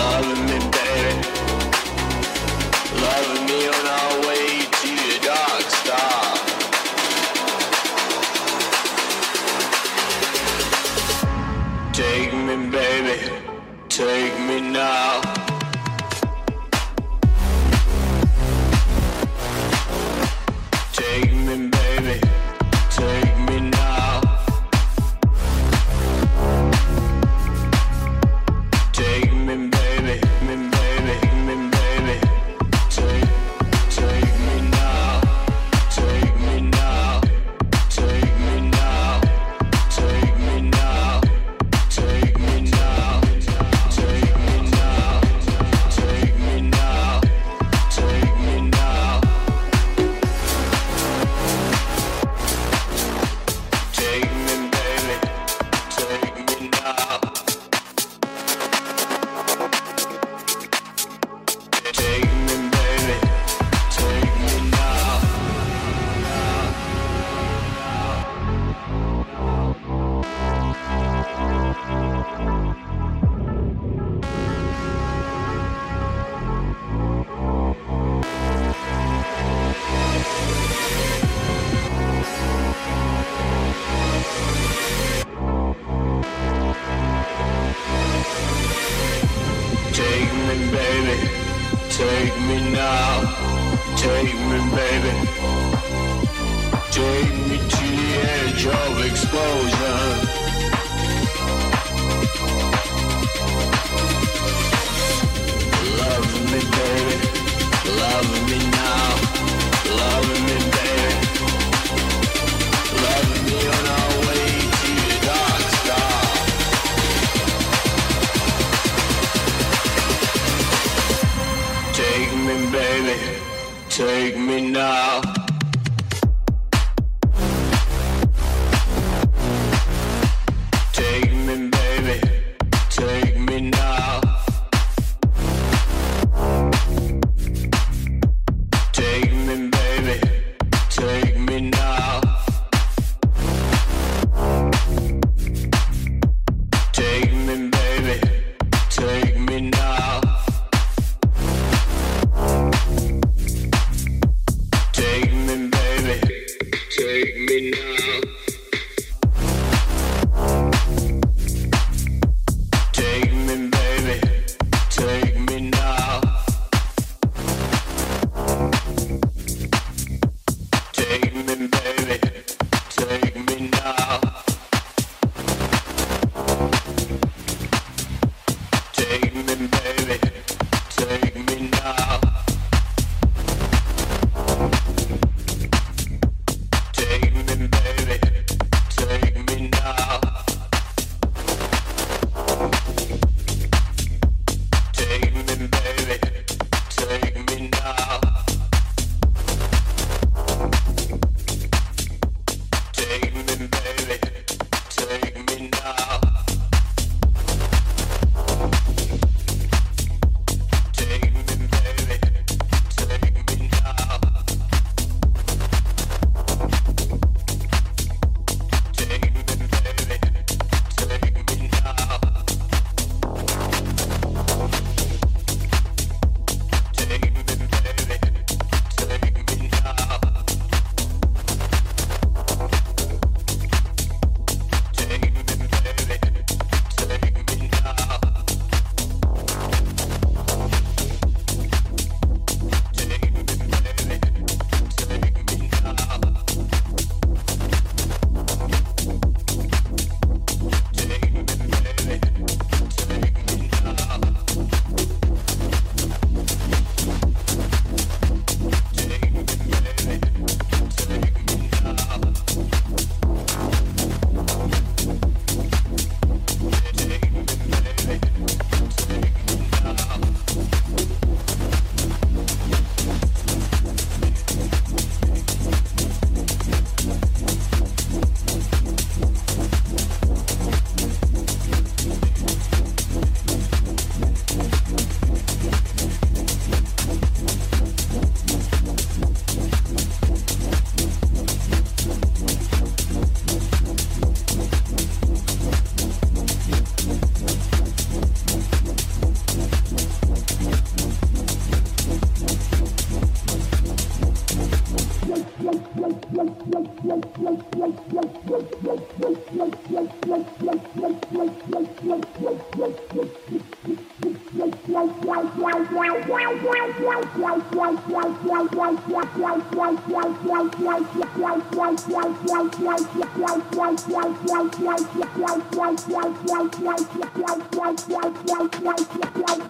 Loving me, baby. Loving me on our way to the dark star. Take me, baby. Take me now. Thank you.